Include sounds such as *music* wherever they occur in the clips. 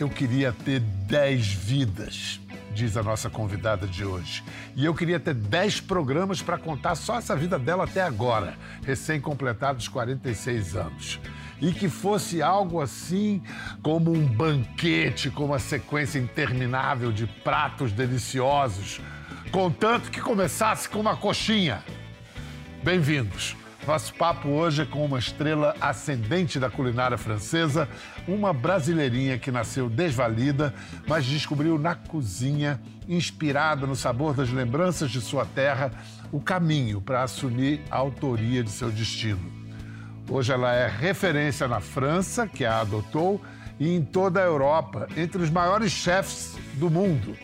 Eu queria ter 10 vidas, diz a nossa convidada de hoje. E eu queria ter 10 programas para contar só essa vida dela até agora, recém-completados 46 anos. E que fosse algo assim como um banquete, com uma sequência interminável de pratos deliciosos, contanto que começasse com uma coxinha. Bem-vindos. Nosso papo hoje é com uma estrela ascendente da culinária francesa, uma brasileirinha que nasceu desvalida, mas descobriu na cozinha, inspirada no sabor das lembranças de sua terra, o caminho para assumir a autoria de seu destino. Hoje ela é referência na França, que a adotou, e em toda a Europa, entre os maiores chefs do mundo.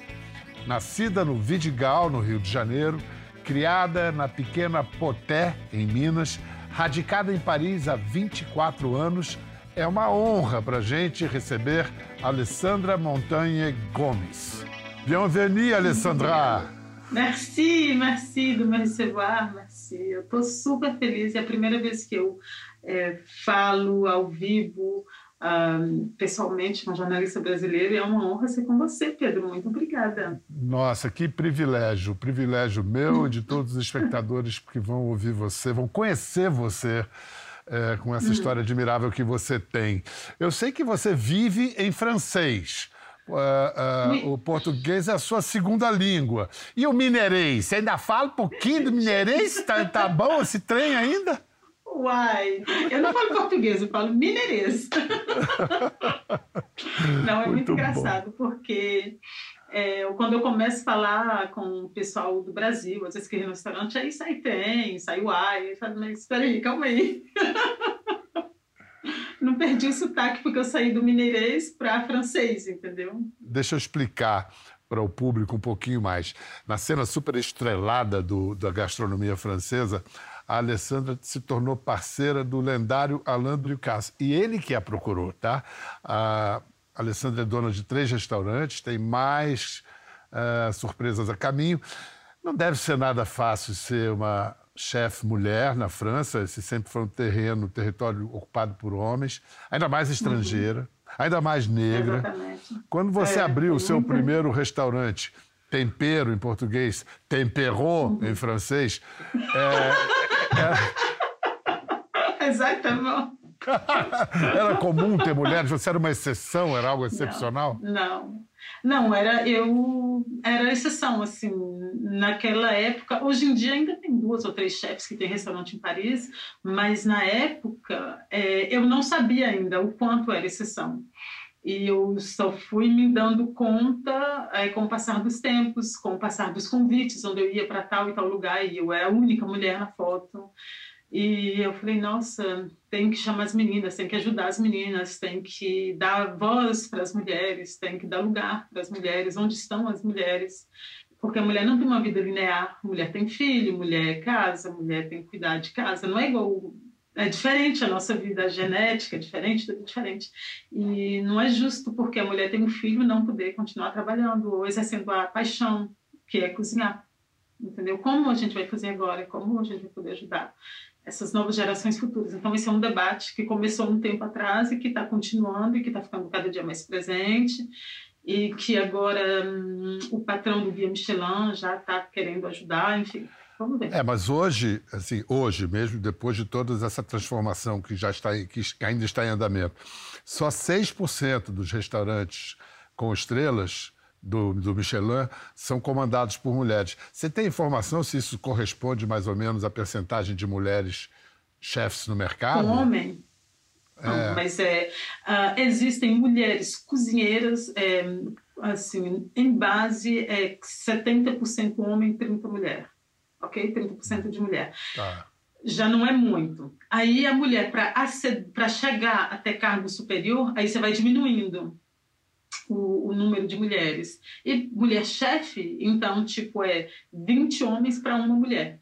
Nascida no Vidigal, no Rio de Janeiro, criada na pequena Poté, em Minas, radicada em Paris há 24 anos, é uma honra para a gente receber Alessandra Montagne Gomes. Bienvenue, Alessandra! Merci, merci de me recevoir, merci. Eu estou super feliz, é a primeira vez que eu é, falo ao vivo pessoalmente, uma jornalista brasileira, e é uma honra ser com você, Pedro. Muito obrigada. Nossa, que privilégio, privilégio meu e de *laughs* todos os espectadores que vão ouvir você, vão conhecer você. É, com essa história admirável que você tem. Eu sei que você vive em francês. Uh, uh, o português é a sua segunda língua. E o mineirês? Você ainda fala um pouquinho do mineirês? Tá, tá bom esse trem ainda? Uai, eu não falo português, eu falo mineirês. não, é muito, muito engraçado, porque é, quando eu começo a falar com o pessoal do Brasil, às vezes que no restaurante, aí sai tem, sai uai, eu falo, mas espera aí, calma aí. *laughs* não perdi o sotaque porque eu saí do mineirês para francês, entendeu? Deixa eu explicar para o público um pouquinho mais. Na cena super estrelada do, da gastronomia francesa, a Alessandra se tornou parceira do lendário Alain Ducasse. E ele que a procurou, tá? A Alessandra é dona de três restaurantes, tem mais uh, surpresas a caminho. Não deve ser nada fácil ser uma chefe mulher na França, esse sempre foi um terreno, um território ocupado por homens, ainda mais estrangeira, uhum. ainda mais negra. Exatamente. Quando você é, abriu o seu primeiro restaurante, tempero em português, temperou em francês, é, *laughs* Exatamente. *laughs* era comum ter mulheres? Você era uma exceção? Era algo excepcional? Não, não. Não, era eu era exceção assim naquela época. Hoje em dia ainda tem duas ou três chefes que têm restaurante em Paris, mas na época é, eu não sabia ainda o quanto era exceção. E eu só fui me dando conta é, com o passar dos tempos, com o passar dos convites, onde eu ia para tal e tal lugar, e eu era a única mulher na foto. E eu falei, nossa, tem que chamar as meninas, tem que ajudar as meninas, tem que dar voz para as mulheres, tem que dar lugar para as mulheres, onde estão as mulheres. Porque a mulher não tem uma vida linear, mulher tem filho, mulher casa, mulher tem que cuidar de casa, não é igual é diferente a nossa vida genética, é diferente, tudo diferente. E não é justo porque a mulher tem um filho não poder continuar trabalhando ou exercendo a paixão, que é cozinhar. Entendeu? Como a gente vai fazer agora? Como a gente vai poder ajudar essas novas gerações futuras? Então, esse é um debate que começou um tempo atrás e que está continuando e que está ficando cada dia mais presente e que agora hum, o patrão do Guia Michelin já está querendo ajudar, enfim. Vamos ver. É, mas hoje, assim, hoje mesmo, depois de toda essa transformação que já está, que ainda está em andamento, só 6% dos restaurantes com estrelas do, do, Michelin são comandados por mulheres. Você tem informação se isso corresponde mais ou menos à percentagem de mulheres chefes no mercado? Homem? É. Não, mas é, uh, existem mulheres cozinheiras, é, assim, em base é 70% homem e 30% mulher ok? 30% de mulher. Tá. Já não é muito. Aí a mulher, para chegar até cargo superior, aí você vai diminuindo o, o número de mulheres. E mulher chefe, então, tipo, é 20 homens para uma mulher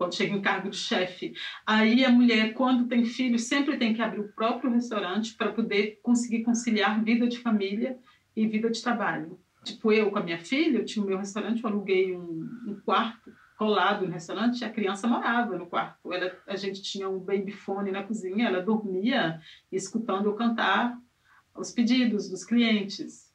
quando chega em cargo de chefe. Aí a mulher, quando tem filho, sempre tem que abrir o próprio restaurante para poder conseguir conciliar vida de família e vida de trabalho. Tipo, eu com a minha filha, eu tinha o meu restaurante, eu aluguei um, um quarto colado no restaurante, a criança morava no quarto. Ela, a gente tinha um babyfone na cozinha, ela dormia escutando eu cantar aos pedidos dos clientes.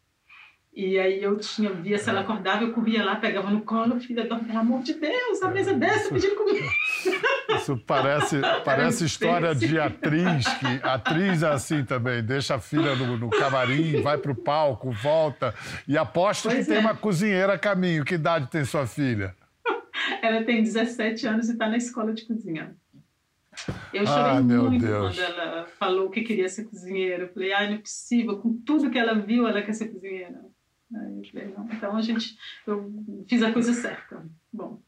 E aí eu tinha, via se ela acordava, eu corria lá, pegava no colo, filha, pelo amor de Deus, a mesa dessa pedindo comida. *laughs* Isso parece, parece história de atriz, que atriz é assim também, deixa a filha no, no camarim, vai pro palco, volta, e aposta pois que é. tem uma cozinheira a caminho. Que idade tem sua filha? Ela tem 17 anos e está na escola de cozinha. Eu chorei ah, muito Deus. quando ela falou que queria ser cozinheira. Eu falei, ai, não é possível, com tudo que ela viu, ela quer ser cozinheira. Então a gente, eu fiz a coisa certa. Bom.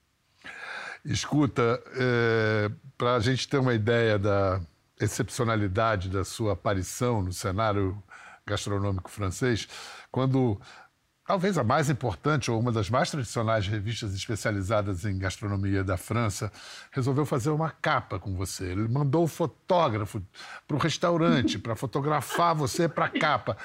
Escuta, é, para a gente ter uma ideia da excepcionalidade da sua aparição no cenário gastronômico francês, quando talvez a mais importante ou uma das mais tradicionais revistas especializadas em gastronomia da França, resolveu fazer uma capa com você. Ele mandou o fotógrafo para o restaurante para fotografar você para a capa.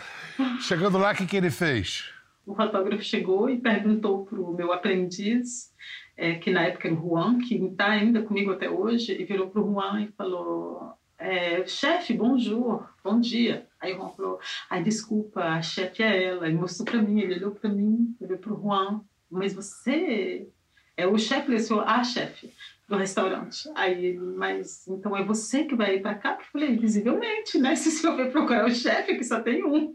Chegando lá, o que, que ele fez? o fotógrafo chegou e perguntou para o meu aprendiz, é, que na época era o Juan, que está ainda comigo até hoje, e virou para o Juan e falou: é, chefe, bonjour, bom dia. Aí o Juan falou: ai, desculpa, a chefe é ela. Ele mostrou para mim, ele olhou para mim, olhou para o Juan, mas você é o chefe? Ele falou: ah, chefe do restaurante. Aí ele, mas então é você que vai ir para cá? Eu falei, visivelmente, né? *laughs* Se você for procurar o chefe, que só tem um.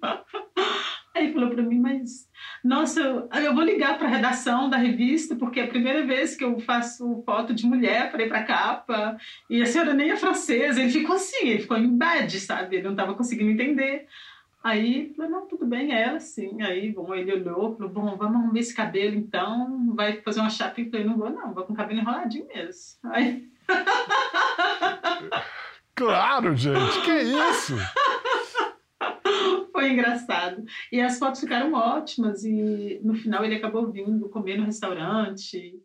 Aí falou para mim, mas nossa, eu vou ligar para a redação da revista, porque é a primeira vez que eu faço foto de mulher para ir para capa, e a senhora nem é francesa. Ele ficou assim, ele ficou em bad, sabe? Ele não estava conseguindo entender. Aí, falei, não, tudo bem, é ela sim. Aí, bom, ele olhou, falou, bom, vamos arrumar esse cabelo então, vai fazer uma chapa. Eu falei, não vou não, vou com o cabelo enroladinho mesmo. Aí... *laughs* Claro, gente, que isso? Foi engraçado. E as fotos ficaram ótimas e no final ele acabou vindo comer no restaurante.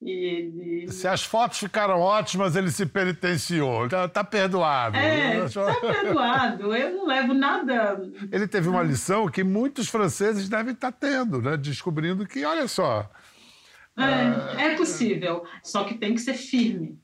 E ele... Se as fotos ficaram ótimas, ele se penitenciou. Tá, tá perdoado. É, tá perdoado. Eu não levo nada. Ele teve uma lição que muitos franceses devem estar tá tendo, né? Descobrindo que, olha só. É, é possível, só que tem que ser firme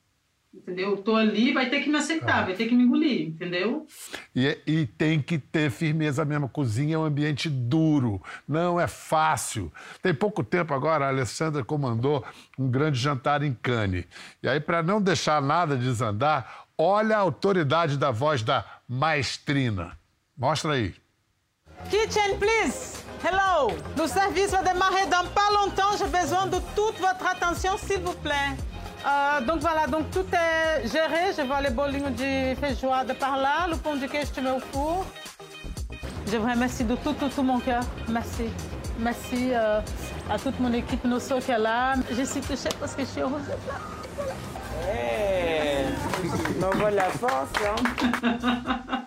entendeu? Eu tô ali, vai ter que me aceitar, ah. vai ter que me engolir, entendeu? E, e tem que ter firmeza mesmo. Cozinha é um ambiente duro, não é fácil. Tem pouco tempo agora, a Alessandra comandou um grande jantar em Cannes. E aí, para não deixar nada desandar, olha a autoridade da voz da maestrina. Mostra aí. Kitchen, please. Hello. Le service va démarrer dans pas longtemps. J'ai besoin de toute votre attention, s'il vous plaît. Uh, donc voilà, donc tout est géré. Je vois les bolinhos de feijoada par là, le pão de queijo que au four. Je vous remercie de tout, tout, tout mon cœur. Merci. Merci uh, à toute mon équipe Nosso qui est là. Je suis touchée parce que je suis heureuse d'être là. Nova la force, *laughs*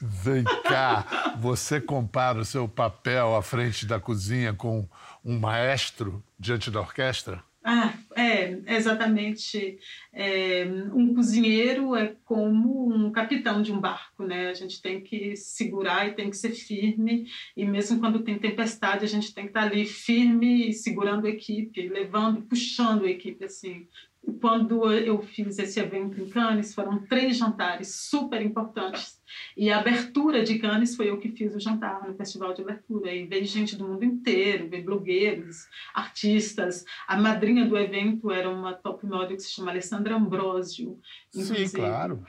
Vem cá, você compara o seu papel à frente da cozinha com um maestro diante da orquestra? Ah, é, exatamente. É, um cozinheiro é como um capitão de um barco, né? A gente tem que segurar e tem que ser firme, e mesmo quando tem tempestade, a gente tem que estar ali firme, segurando a equipe, levando, puxando a equipe, assim, quando eu fiz esse evento em Cannes, foram três jantares super importantes. E a abertura de Cannes foi eu que fiz o jantar no festival de abertura. E veio gente do mundo inteiro, veio blogueiros, artistas. A madrinha do evento era uma top model que se chama Alessandra Ambrosio. Inclusive. Sim, claro.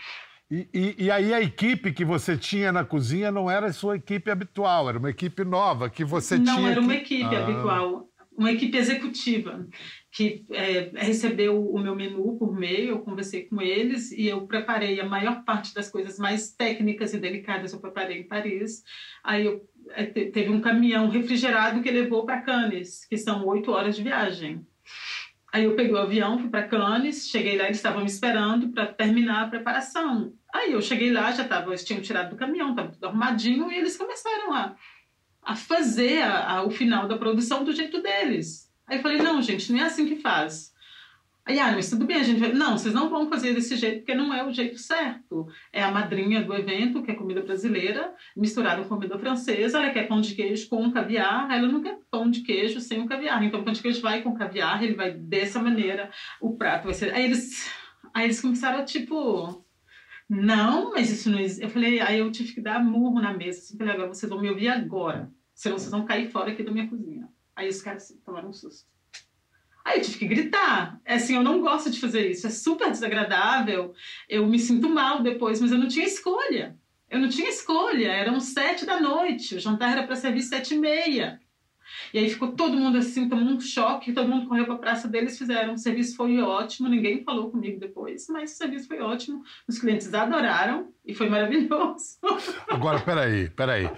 E, e, e, aí a equipe que você tinha na cozinha não era a sua equipe habitual, era uma equipe nova que você não, tinha. Não, era uma equipe ah. habitual uma equipe executiva que é, recebeu o meu menu por meio, eu conversei com eles e eu preparei a maior parte das coisas mais técnicas e delicadas eu preparei em Paris. Aí eu, é, teve um caminhão refrigerado que levou para Cannes, que são oito horas de viagem. Aí eu peguei o avião, fui para Cannes, cheguei lá, eles estavam me esperando para terminar a preparação. Aí eu cheguei lá, já tava, eles tinham tirado do caminhão, estava tudo arrumadinho, e eles começaram a a fazer a, a, o final da produção do jeito deles. Aí eu falei, não, gente, não é assim que faz. Aí, ah, mas tudo bem, a gente vai... Não, vocês não vão fazer desse jeito, porque não é o jeito certo. É a madrinha do evento, que é comida brasileira, misturada com comida francesa, ela quer pão de queijo com caviar, ela não quer pão de queijo sem o caviar. Então, o pão de queijo vai com caviar, ele vai dessa maneira, o prato vai ser... Aí eles, aí eles começaram a, tipo Não, mas isso não existe. Eu falei, aí eu tive que dar murro na mesa. Assim, falei, agora vocês vão me ouvir agora. Senão vocês vão cair fora aqui da minha cozinha. Aí os caras tomaram um susto. Aí eu tive que gritar. É assim, eu não gosto de fazer isso. É super desagradável. Eu me sinto mal depois, mas eu não tinha escolha. Eu não tinha escolha. Eram sete da noite. O jantar era para servir sete e meia. E aí ficou todo mundo assim, tomou um choque, todo mundo correu para a praça deles, fizeram. O serviço foi ótimo, ninguém falou comigo depois, mas o serviço foi ótimo. Os clientes adoraram e foi maravilhoso. *laughs* Agora, peraí, peraí.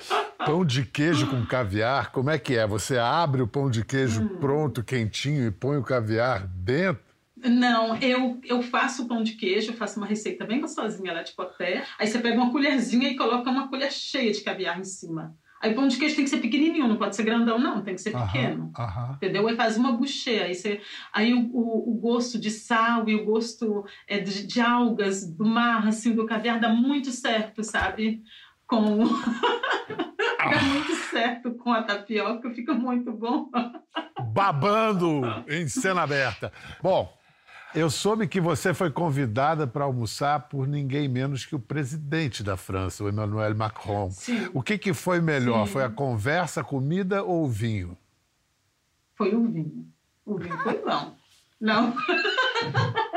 Pão de queijo com caviar, como é que é? Você abre o pão de queijo hum. pronto, quentinho, e põe o caviar dentro? Não, eu, eu faço pão de queijo, faço uma receita bem gostosinha lá de poté. Aí você pega uma colherzinha e coloca uma colher cheia de caviar em cima. Aí pão de queijo tem que ser pequenininho, não pode ser grandão, não, tem que ser pequeno. Entendeu? Aí faz uma bouchée, aí, você, aí o, o, o gosto de sal e o gosto é, de, de, algas do mar, assim, do caviar, dá muito certo, sabe? Com. *laughs* dá muito certo com a tapioca, fica muito bom. Babando em cena aberta. Bom, eu soube que você foi convidada para almoçar por ninguém menos que o presidente da França, o Emmanuel Macron. Sim. O que, que foi melhor? Sim. Foi a conversa, a comida ou o vinho? Foi o vinho. O vinho foi bom. Não. *laughs*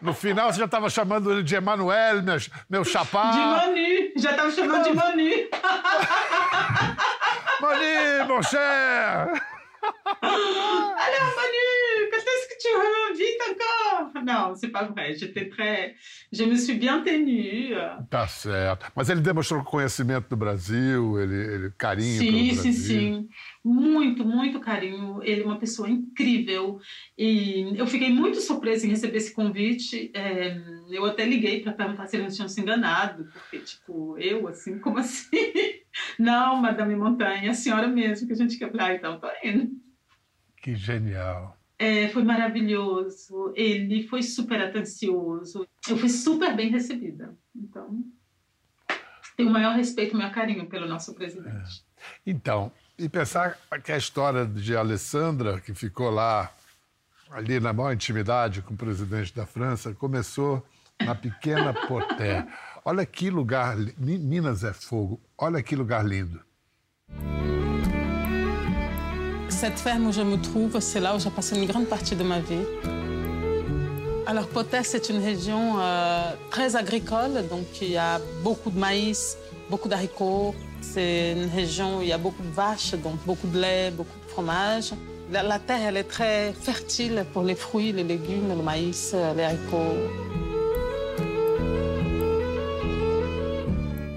No final, você já estava chamando ele de Emmanuel, meu, meu chapá. De Mani. Já estava chamando de Mani. Mani, mon cher. C'est pas vrai. J'étais très. Je me suis bien tenue. Tá certo. Mas ele demonstrou conhecimento do Brasil, ele, ele carinho sim. Sim, sim. Muito, muito carinho. Ele é uma pessoa incrível. E eu fiquei muito surpresa em receber esse convite. É, eu até liguei para perguntar se eles tinham se enganado, porque, tipo, eu, assim, como assim? *laughs* Não, Madame Montanha, a senhora mesmo que a gente quer. Ah, então tô indo. Que genial. É, foi maravilhoso. Ele foi super atencioso. Eu fui super bem recebida. Então, tenho o maior respeito, o maior carinho pelo nosso presidente. É. Então, e pensar que a história de Alessandra, que ficou lá, ali na maior intimidade com o presidente da França, começou na pequena *laughs* Porté. Olha que lugar, Minas é fogo. Olha que lugar lindo. Cette ferme où je me trouve, c'est là où j'ai passé une grande partie de ma vie. Alors Potés, c'est une région euh, très agricole, donc il y a beaucoup de maïs, beaucoup d'haricots. C'est une région où il y a beaucoup de vaches, donc beaucoup de lait, beaucoup de fromage. La, la terre, elle est très fertile pour les fruits, les légumes, le maïs, les haricots.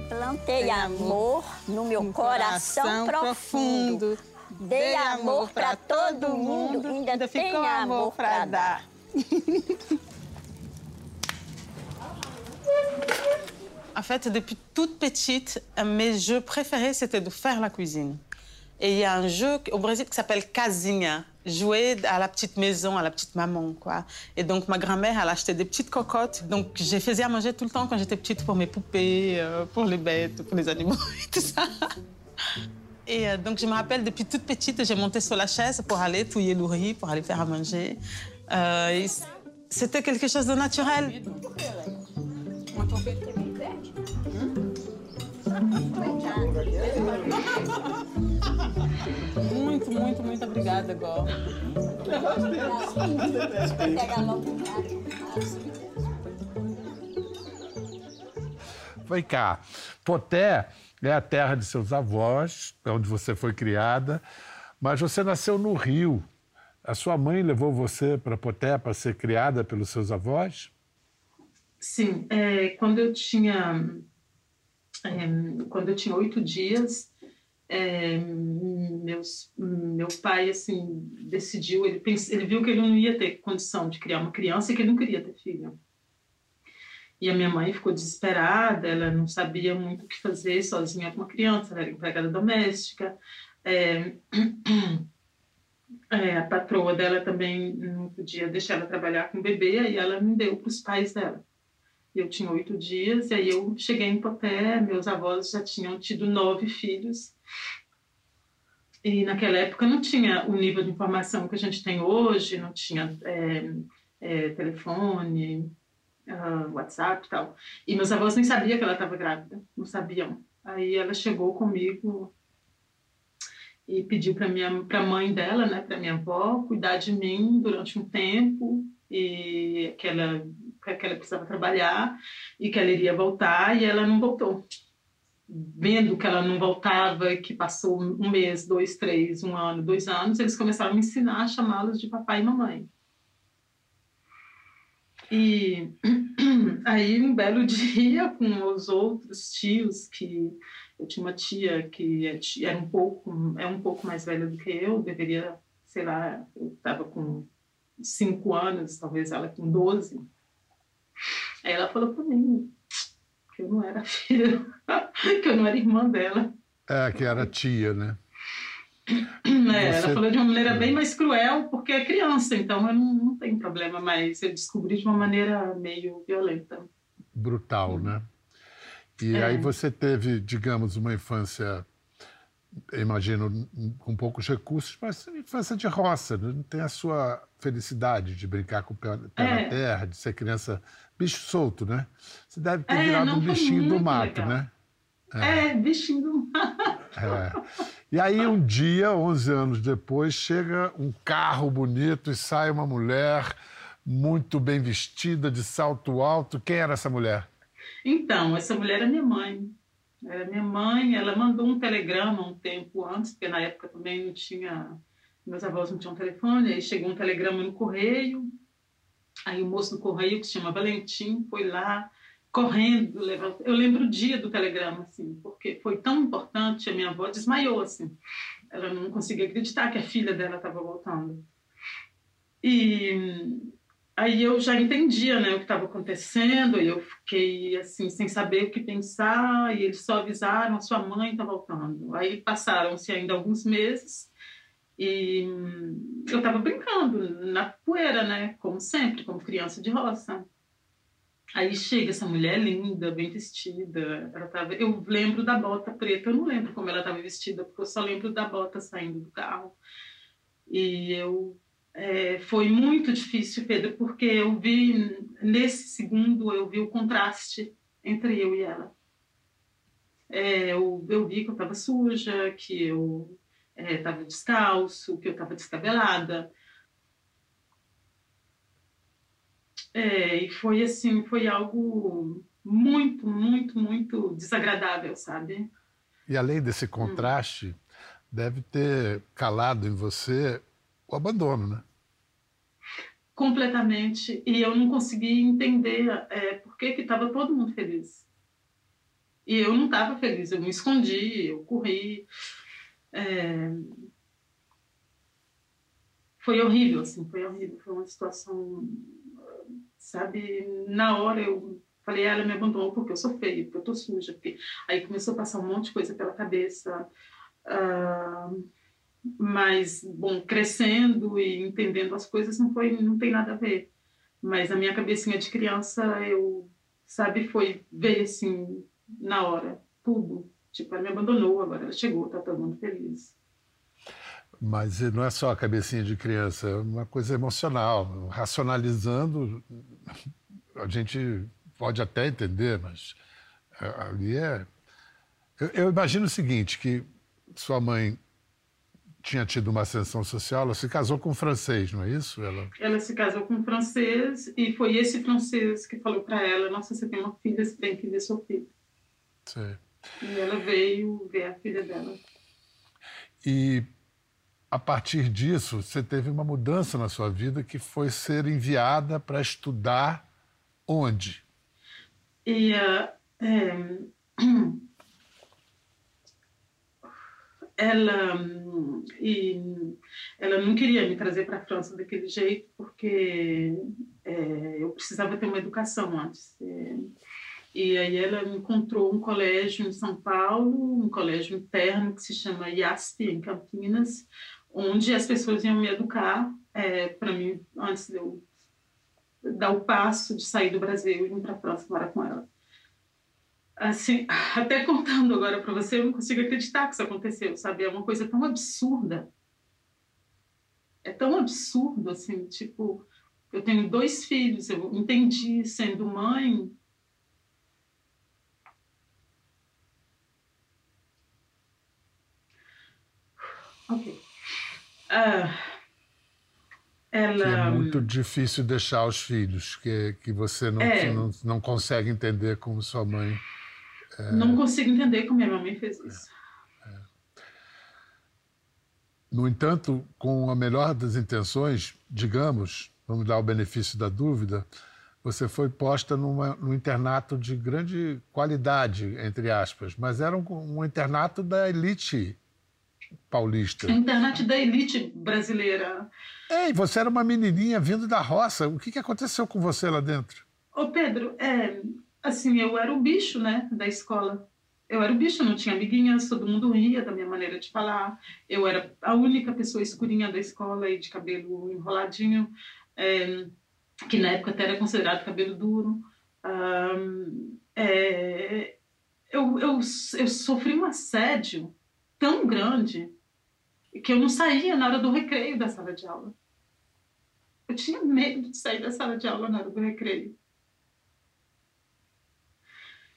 Plantei amor no meu coração profundo. Dei amor para todo mundo, ainda, ainda tem amor para dar. *laughs* En fait, depuis toute petite, mes jeux préférés, c'était de faire la cuisine. Et il y a un jeu au Brésil qui s'appelle Casinha, jouer à la petite maison, à la petite maman, quoi. Et donc, ma grand-mère, elle achetait des petites cocottes. Donc, j'ai faisais à manger tout le temps quand j'étais petite pour mes poupées, euh, pour les bêtes, pour les animaux *laughs* et tout ça. Et euh, donc, je me rappelle, depuis toute petite, j'ai monté sur la chaise pour aller touiller le riz, pour aller faire à manger. Euh, C'était quelque chose de naturel. Muito, muito, muito obrigada, cá, Poté é a terra de seus avós, é onde você foi criada, mas você nasceu no Rio. A sua mãe levou você para Poté para ser criada pelos seus avós? Sim, é, quando eu tinha é, quando eu tinha oito dias, é, meus, meu pai assim decidiu, ele, ele viu que ele não ia ter condição de criar uma criança e que ele não queria ter filho. E a minha mãe ficou desesperada, ela não sabia muito o que fazer sozinha com uma criança, ela era empregada doméstica. É, *clears throat* é, a patroa dela também não podia deixar ela trabalhar com o bebê, e ela me deu para os pais dela. Eu tinha oito dias, e aí eu cheguei em Poté, meus avós já tinham tido nove filhos. E naquela época não tinha o nível de informação que a gente tem hoje, não tinha é, é, telefone, uh, WhatsApp e tal. E meus avós nem sabiam que ela estava grávida, não sabiam. Aí ela chegou comigo e pediu para minha para a mãe dela, né, para minha avó, cuidar de mim durante um tempo e que ela que ela precisava trabalhar e que ela iria voltar e ela não voltou. Vendo que ela não voltava, que passou um mês, dois, três, um ano, dois anos, eles começaram a me ensinar a chamá-los de papai e mamãe. E *clears throat* aí, um belo *laughs* dia, com os outros tios, que eu tinha uma tia que é era um pouco, é um pouco mais velha do que eu, deveria, sei lá, eu estava com cinco anos, talvez ela com doze. Aí ela falou para mim que eu não era *laughs* filha, que eu não era irmã dela. É, que era tia, né? É, Ela falou de uma maneira bem mais cruel, porque é criança, então eu não, não tenho problema, mas eu descobri de uma maneira meio violenta. Brutal, né? E é. aí você teve, digamos, uma infância, imagino, com poucos recursos, mas infância de roça, né? não tem a sua felicidade de brincar com o pé, pé é. na terra, de ser criança, bicho solto, né? Você deve ter é, virado um bichinho do mato, legal. né? É. é, bichinho do mato. É. E aí, um dia, 11 anos depois, chega um carro bonito e sai uma mulher muito bem vestida, de salto alto. Quem era essa mulher? Então, essa mulher era minha mãe. Era minha mãe, ela mandou um telegrama um tempo antes, porque na época também não tinha. Meus avós não tinham telefone, aí chegou um telegrama no correio. Aí o moço do correio, que se chama Valentim, foi lá, correndo, levanta. Eu lembro o dia do telegrama, assim, porque foi tão importante, a minha avó desmaiou, assim. Ela não conseguia acreditar que a filha dela estava voltando. E aí eu já entendia, né, o que estava acontecendo, e eu fiquei, assim, sem saber o que pensar, e eles só avisaram, sua mãe está voltando. Aí passaram-se ainda alguns meses, e eu estava brincando na poeira, né, como sempre, como criança de roça. Aí chega essa mulher linda, bem vestida. Ela tava, eu lembro da bota preta, eu não lembro como ela estava vestida, porque eu só lembro da bota saindo do carro. E eu é, foi muito difícil, Pedro, porque eu vi nesse segundo eu vi o contraste entre eu e ela. É, eu, eu vi que eu estava suja, que eu estava é, descalço, que eu estava descabelada. É, e foi assim, foi algo muito, muito, muito desagradável, sabe? E além desse contraste, hum. deve ter calado em você o abandono, né? Completamente. E eu não consegui entender é, por que estava todo mundo feliz. E eu não estava feliz, eu me escondi, eu corri. É... Foi horrível, assim, foi horrível. Foi uma situação sabe? Na hora eu falei, ela me abandonou porque eu sou feia, porque eu tô suja. Porque... Aí começou a passar um monte de coisa pela cabeça. Uh, mas, bom, crescendo e entendendo as coisas não foi, não tem nada a ver. Mas a minha cabecinha de criança, eu, sabe, foi, veio assim, na hora, tudo. Tipo, ela me abandonou, agora ela chegou, tá todo mundo feliz. Mas não é só a cabecinha de criança, é uma coisa emocional. Racionalizando, a gente pode até entender, mas é, ali é. Eu, eu imagino o seguinte: que sua mãe tinha tido uma ascensão social, ela se casou com um francês, não é isso? Ela, ela se casou com um francês e foi esse francês que falou para ela: Nossa, você tem uma filha, você tem que ver sua filha. Sim. E ela veio ver a filha dela. E a partir disso, você teve uma mudança na sua vida que foi ser enviada para estudar onde? E, uh, ela, e, ela não queria me trazer para a França daquele jeito, porque é, eu precisava ter uma educação antes. É, e aí ela encontrou um colégio em São Paulo, um colégio interno que se chama IASP, em Campinas, onde as pessoas iam me educar é, para mim antes de eu dar o passo de sair do Brasil e ir para a França morar com ela. Assim, *laughs* até contando agora para você, eu não consigo acreditar que isso aconteceu, sabe? É uma coisa tão absurda. É tão absurdo, assim, tipo, Eu tenho dois filhos, eu entendi sendo mãe. Ok. Ela... Que é muito difícil deixar os filhos, que, que você não, É. não, não consegue entender como sua mãe. Não consigo entender como minha mamãe fez isso. No entanto, com a melhor das intenções, digamos, vamos dar o benefício da dúvida, você foi posta numa, num internato de grande qualidade, entre aspas, mas era um, um internato da elite paulista. A internet da elite brasileira. Ei, você era uma menininha vindo da roça. O que, que aconteceu com você lá dentro? Ô, Pedro, é, assim, eu era o bicho, né, da escola. Eu era o bicho, não tinha amiguinhas, todo mundo ria da minha maneira de falar. Eu era a única pessoa escurinha da escola e de cabelo enroladinho, é, que na época até era considerado cabelo duro. Ahn, é, eu, eu, eu sofri um assédio tão grande que eu não saía na hora do recreio da sala de aula. Eu tinha medo de sair da sala de aula na hora do recreio.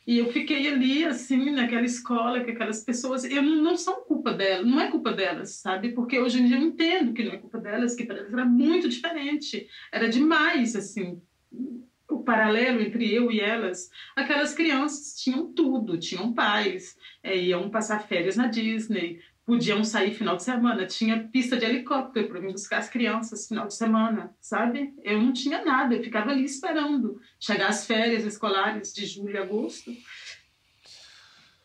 E eu fiquei ali, assim, naquela escola, com aquelas pessoas. Eu não, não são culpa delas, não é culpa delas, sabe? Porque hoje em dia eu entendo que não é culpa delas, que para elas era muito diferente. Era demais, assim, paralelo entre eu e elas. Aquelas crianças tinham tudo, tinham pais, é, iam passar férias na Disney, podiam sair final de semana, tinha pista de helicóptero para vir buscar as crianças final de semana, sabe? Eu não tinha nada, eu ficava ali esperando chegar as férias escolares de julho e agosto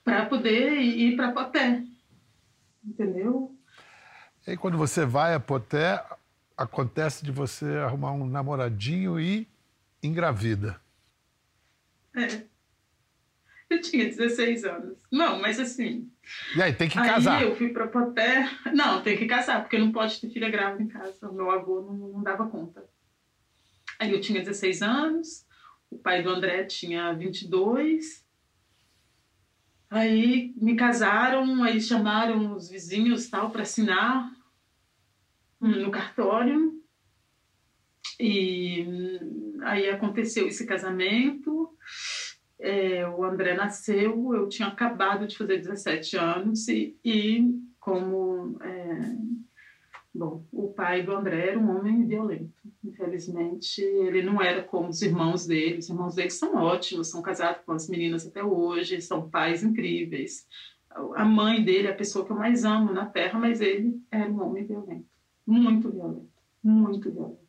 para poder ir para Poté, entendeu? E quando você vai a Poté, acontece de você arrumar um namoradinho e engravida. É. Eu tinha 16 anos. Não, mas assim, E aí, tem que casar. Aí eu fui pra Poté. Não, tem que casar, porque não pode ter filha grávida em casa. O meu avô não, não dava conta. Aí eu tinha 16 anos, o pai do André tinha 22. Aí me casaram, aí chamaram os vizinhos tal para assinar hum, no cartório. E hum, aí aconteceu esse casamento. É, o André nasceu, eu tinha acabado de fazer 17 anos e, e como é, bom, o pai do André era um homem violento. Infelizmente, ele não era como os irmãos dele. Os irmãos dele são ótimos, são casados com as meninas até hoje, são pais incríveis. A mãe dele é a pessoa que eu mais amo na Terra, mas ele era um homem violento, muito violento, muito violento.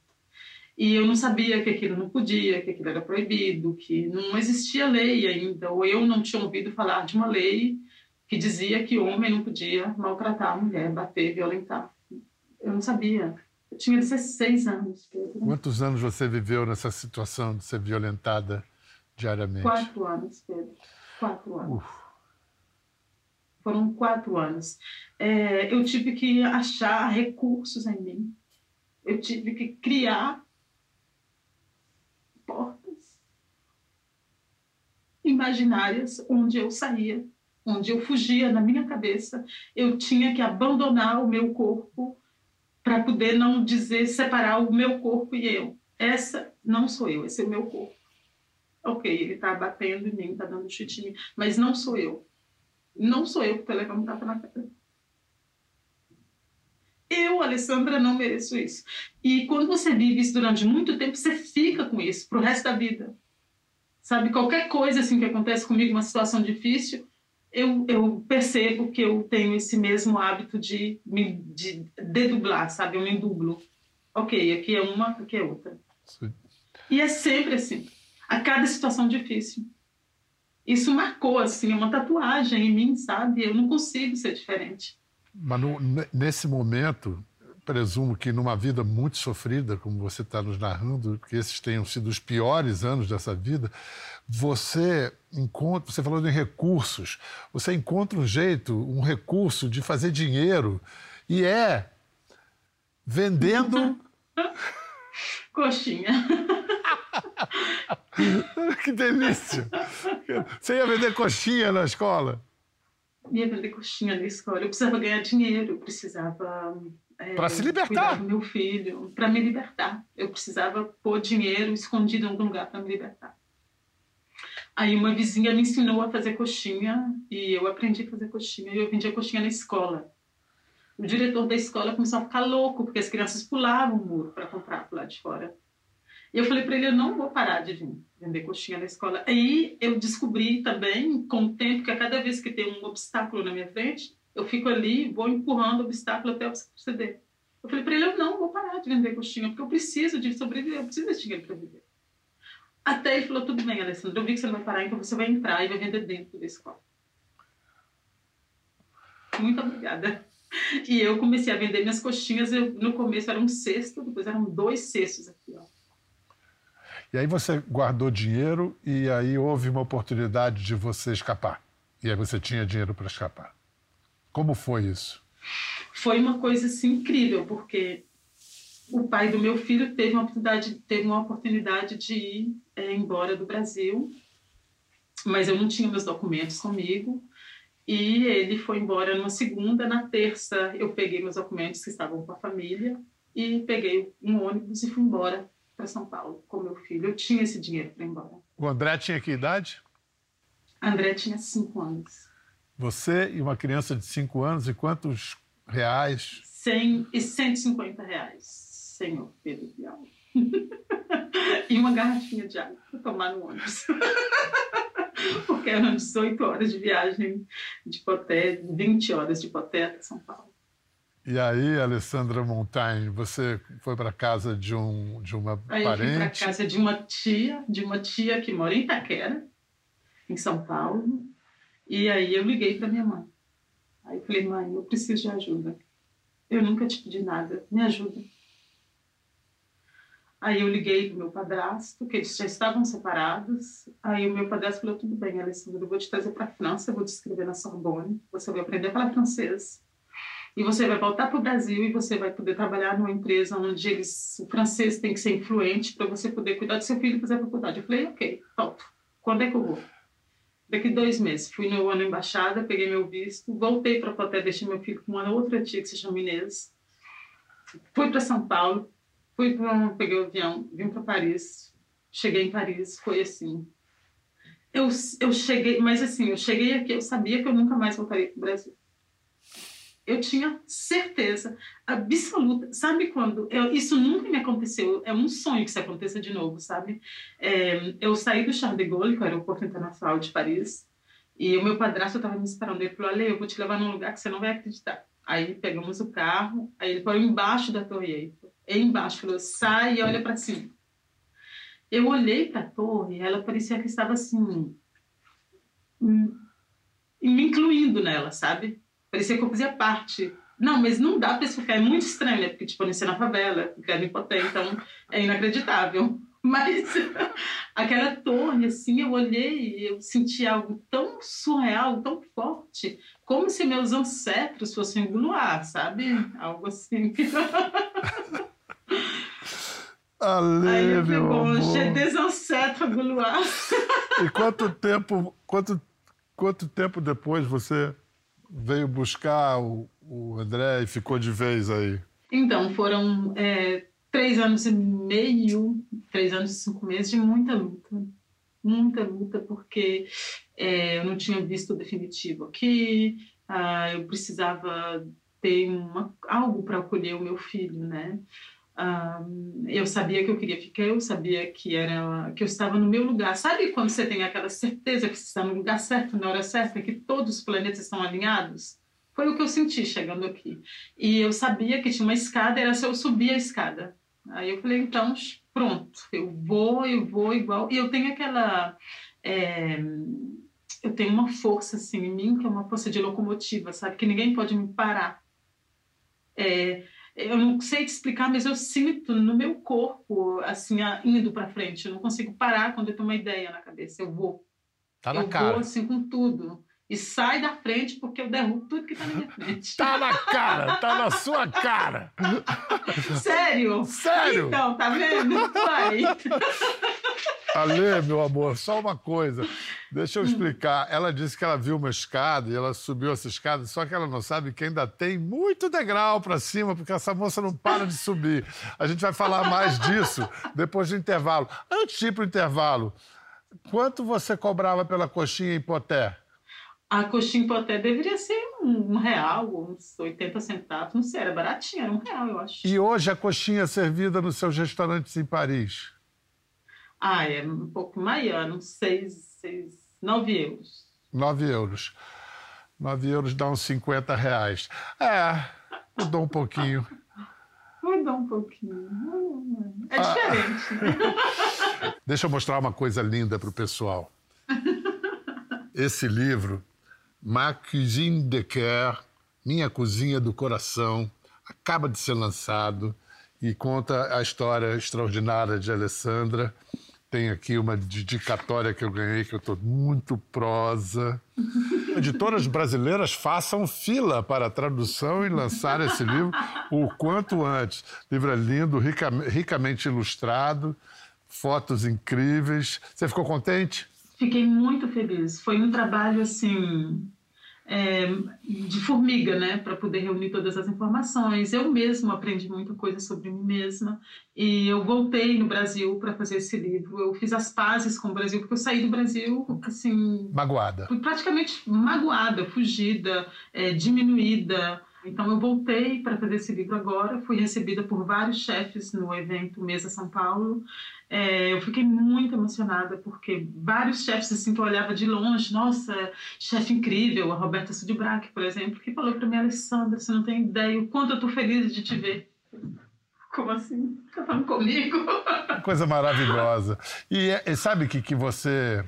E eu não sabia que aquilo não podia, que aquilo era proibido, que não existia lei ainda, ou eu não tinha ouvido falar de uma lei que dizia que homem não podia maltratar a mulher, bater, violentar. Eu não sabia. Eu tinha 16 anos, Pedro. Quantos anos você viveu nessa situação de ser violentada diariamente? Quatro anos, Pedro. Quatro anos. Uf. Foram quatro anos. É, eu tive que achar recursos em mim. Eu tive que criar imaginárias onde eu saía, onde eu fugia na minha cabeça. Eu tinha que abandonar o meu corpo para poder não dizer separar o meu corpo e eu. Essa não sou eu, esse é o meu corpo. Ok, ele está batendo em mim, está dando chute mas não sou eu. Não sou eu que estou levando tapa na cara. Eu, Alessandra, não mereço isso. E quando você vive isso durante muito tempo, você fica com isso pro resto da vida. Sabe, qualquer coisa assim que acontece comigo, uma situação difícil, eu, eu percebo que eu tenho esse mesmo hábito de me de dedublar, sabe? Eu me dublo. Ok, aqui é uma, aqui é outra. Sim. E é sempre assim, a cada situação difícil. Isso marcou, assim, uma tatuagem em mim, sabe? Eu não consigo ser diferente. Mas no- nesse momento, presumo que numa vida muito sofrida, como você está nos narrando, que esses tenham sido os piores anos dessa vida, você encontra, você falou em recursos, você encontra um jeito, um recurso de fazer dinheiro e é vendendo. *laughs* Coxinha. *laughs* que delícia! Você ia vender coxinha na escola? ia vender coxinha na escola. Eu precisava ganhar dinheiro, eu precisava é, Para se libertar. do meu filho, para me libertar. Eu precisava pôr dinheiro escondido em algum lugar para me libertar. Aí uma vizinha me ensinou a fazer coxinha e eu aprendi a fazer coxinha e eu vendia coxinha na escola. O diretor da escola começou a ficar louco porque as crianças pulavam o muro para comprar lá de fora. E eu falei para ele, eu não vou parar de vir vender coxinha na escola. Aí eu descobri também, com o tempo, que a cada vez que tem um obstáculo na minha frente, eu fico ali, vou empurrando o obstáculo até eu ceder. Eu falei para ele, eu não vou parar de vender coxinha, porque eu preciso de sobreviver, eu preciso desse dinheiro para viver. Até ele falou, tudo bem, Alessandro, eu vi que você não vai parar, então você vai entrar e vai vender dentro da escola. Muito obrigada. E eu comecei a vender minhas coxinhas, eu, no começo era um cesto, depois eram dois cestos aqui, ó. E aí você guardou dinheiro e aí houve uma oportunidade de você escapar. E aí você tinha dinheiro para escapar. Como foi isso? Foi uma coisa assim incrível, porque o pai do meu filho teve uma oportunidade, teve uma oportunidade de ir é, embora do Brasil, mas eu não tinha meus documentos comigo. E ele foi embora numa segunda, na terça eu peguei meus documentos que estavam com a família e peguei um ônibus e fui embora para São Paulo com meu filho. Eu tinha esse dinheiro para ir embora. O André tinha que idade? André tinha cinco anos. Você e uma criança de cinco anos e quantos reais? 100 e 150 reais, senhor Pedro Bial. *laughs* e uma garrafinha de água para tomar no ônibus. *laughs* Porque eram 18 horas de viagem de Poté, 20 horas de Poté até São Paulo. E aí, Alessandra Montaigne, você foi para casa de um de uma aí parente? Eu fui para casa de uma tia, de uma tia que mora em Itaquera, em São Paulo. E aí eu liguei para minha mãe. Aí eu falei, mãe, eu preciso de ajuda. Eu nunca te pedi nada, me ajuda. Aí eu liguei para meu padrasto, que eles já estavam separados. Aí o meu padrasto falou: tudo bem, Alessandra, eu vou te trazer para a França, eu vou te escrever na Sorbonne, você vai aprender a falar francês. E você vai voltar para o Brasil e você vai poder trabalhar numa empresa onde eles, o francês tem que ser influente para você poder cuidar do seu filho e fazer a faculdade. Eu falei: ok, pronto. Quando é que eu vou? Daqui dois meses. Fui no ano embaixada, peguei meu visto, voltei para Poté, deixei meu filho com uma outra tia que se chama Inês. Fui para São Paulo, fui para peguei o avião, vim para Paris, cheguei em Paris, foi assim. Eu, eu cheguei, mas assim, eu cheguei aqui, eu sabia que eu nunca mais voltaria para o Brasil. Eu tinha certeza absoluta. Sabe quando? Eu, isso nunca me aconteceu. É um sonho que isso aconteça de novo, sabe? É, eu saí do Charles de Gaulle, que é o aeroporto internacional de Paris, e o meu padrasto estava me esperando. Ele falou: Ale, eu vou te levar num lugar que você não vai acreditar. Aí pegamos o carro, aí ele parou embaixo da Torre Eiffel. Ele embaixo falou: sai e olha para cima. Eu olhei para a torre, ela parecia que estava assim, me incluindo nela, sabe? Parecia que eu fazia parte. Não, mas não dá para explicar, é muito estranho, né? Porque, tipo, eu nasci na favela, porque era impotente, então é inacreditável. *laughs* Mas *laughs* aquela torre, assim, eu olhei e eu senti algo tão surreal, tão forte, como se meus ancestros fossem Guluar, sabe? Algo assim. *laughs* Ale, Aí eu meu pegou, amor. des ancêtres Guluar. E quanto tempo, quanto, quanto tempo depois você veio buscar o, o André e ficou de vez aí? Então, foram é, três anos e meio, três anos e cinco meses de muita luta. Muita luta, porque é, eu não tinha visto o definitivo aqui, ah, eu precisava ter uma, algo para acolher o meu filho, né? Eu sabia que eu queria ficar, eu sabia que era que eu estava no meu lugar. Sabe quando você tem aquela certeza que você está no lugar certo, na hora certa, que todos os planetas estão alinhados? Foi o que eu senti chegando aqui. E eu sabia que tinha uma escada, era se eu subir a escada. Aí eu falei, então, pronto, eu vou, eu vou igual. E eu tenho aquela. É, eu tenho uma força assim em mim, que é uma força de locomotiva, sabe? Que ninguém pode me parar. É, eu não sei te explicar, mas eu sinto no meu corpo, assim, indo para frente. Eu não consigo parar quando eu tenho uma ideia na cabeça. Eu vou. Tá na eu cara. vou, assim, com tudo. E sai da frente porque eu derrubo tudo que está na minha frente. Tá na cara, tá na sua cara. Sério? Sério? Então, tá vendo? Vai. Ale, meu amor, só uma coisa. Deixa eu explicar. Ela disse que ela viu uma escada e ela subiu essa escada, só que ela não sabe que ainda tem muito degrau para cima, porque essa moça não para de subir. A gente vai falar mais disso depois do intervalo. Antes de ir para o intervalo, quanto você cobrava pela coxinha em poté? A coxinha poté deveria ser um real, uns 80 centavos. Não sei, era baratinha, era um real, eu acho. E hoje a coxinha servida nos seus restaurantes em Paris? Ah, é um pouco maior, uns 6, 6, 9 euros. 9 euros. 9 euros dá uns 50 reais. É, mudou um pouquinho. *laughs* Mudou um pouquinho. É diferente, né? *laughs* Deixa eu mostrar uma coisa linda para o pessoal. *laughs* Esse livro, Ma Cuisine de Cœur, Minha Cozinha do Coração, acaba de ser lançado e conta a história extraordinária de Alessandra tem aqui uma dedicatória que eu ganhei, que eu estou muito prosa. *laughs* Editoras brasileiras façam fila para a tradução e lançar esse livro o quanto antes. Livro é lindo, rica, ricamente ilustrado, fotos incríveis. Você ficou contente? Fiquei muito feliz. Foi um trabalho assim é, de formiga, né, para poder reunir todas as informações. Eu mesma aprendi muita coisa sobre mim mesma e eu voltei no Brasil para fazer esse livro. Eu fiz as pazes com o Brasil porque eu saí do Brasil assim magoada, praticamente magoada, fugida, é, diminuída. Então eu voltei para fazer esse livro agora, fui recebida por vários chefes no evento Mesa São Paulo. É, eu fiquei muito emocionada porque vários chefes assim que eu olhava de longe, nossa, chefe incrível, a Roberta Sudbrack, por exemplo, que falou para mim, Alessandra, você não tem ideia o quanto eu estou feliz de te ver. Como assim? Tá falando comigo? Coisa maravilhosa. E, e sabe que que você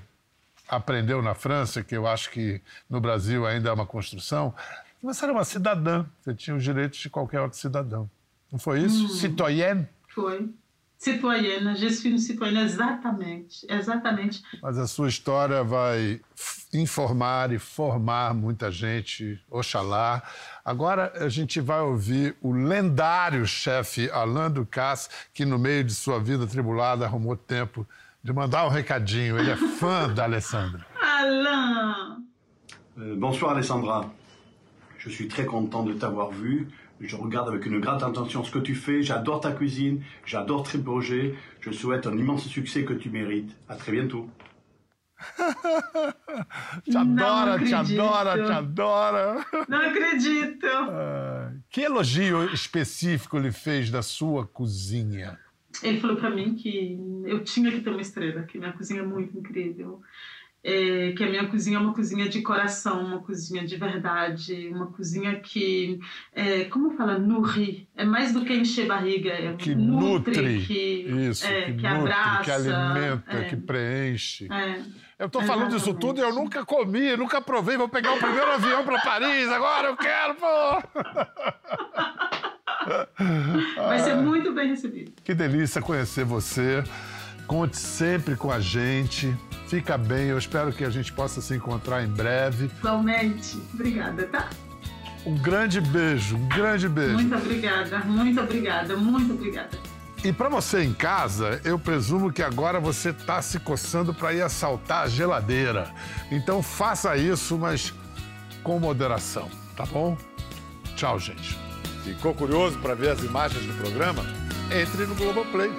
aprendeu na França, que eu acho que no Brasil ainda é uma construção, você era uma cidadã, você tinha os direitos de qualquer outro cidadão. Não foi isso? Hum, Citoyenne? Foi. Citoyenne, je suis une citoyenne, exatamente, exatamente. Mas a sua história vai informar e formar muita gente, oxalá. Agora a gente vai ouvir o lendário chefe Alain Ducasse, que no meio de sua vida tribulada arrumou tempo de mandar um recadinho. Ele é fã da Alessandra. Alain! Euh, bonsoir Alessandra. Je suis très content de t'avoir vu. Je regarde avec une grande attention ce que tu fais. J'adore ta cuisine. J'adore tes projets. Je souhaite un immense succès que tu mérites. À très bientôt. *laughs* te adora, te adora, te adora. Não acredito. *laughs* que elogio específico ele fez da sua cozinha? Ele falou para mim que eu tinha que ter uma estrela, que minha cozinha é muito incrível é, que a minha cozinha é uma cozinha de coração, uma cozinha de verdade, uma cozinha que, é, como fala, nutri, é mais do que encher barriga, é que nutre, nutre que, isso, é, que, que nutre, abraça, que alimenta, é. que preenche. É. Eu estou falando isso tudo e eu nunca comi, nunca provei. Vou pegar o primeiro avião para Paris, agora eu quero, pô! *laughs* Vai ser muito bem recebido. Que delícia conhecer você. Conte sempre com a gente. Fica bem, eu espero que a gente possa se encontrar em breve. Igualmente. Obrigada, tá? Um grande beijo, um grande beijo. Muito obrigada, muito obrigada, muito obrigada. E para você em casa, eu presumo que agora você está se coçando para ir assaltar a geladeira. Então faça isso, mas com moderação, tá bom? Tchau, gente. Ficou curioso para ver as imagens do programa? Entre no Globoplay.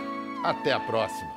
Até a próxima.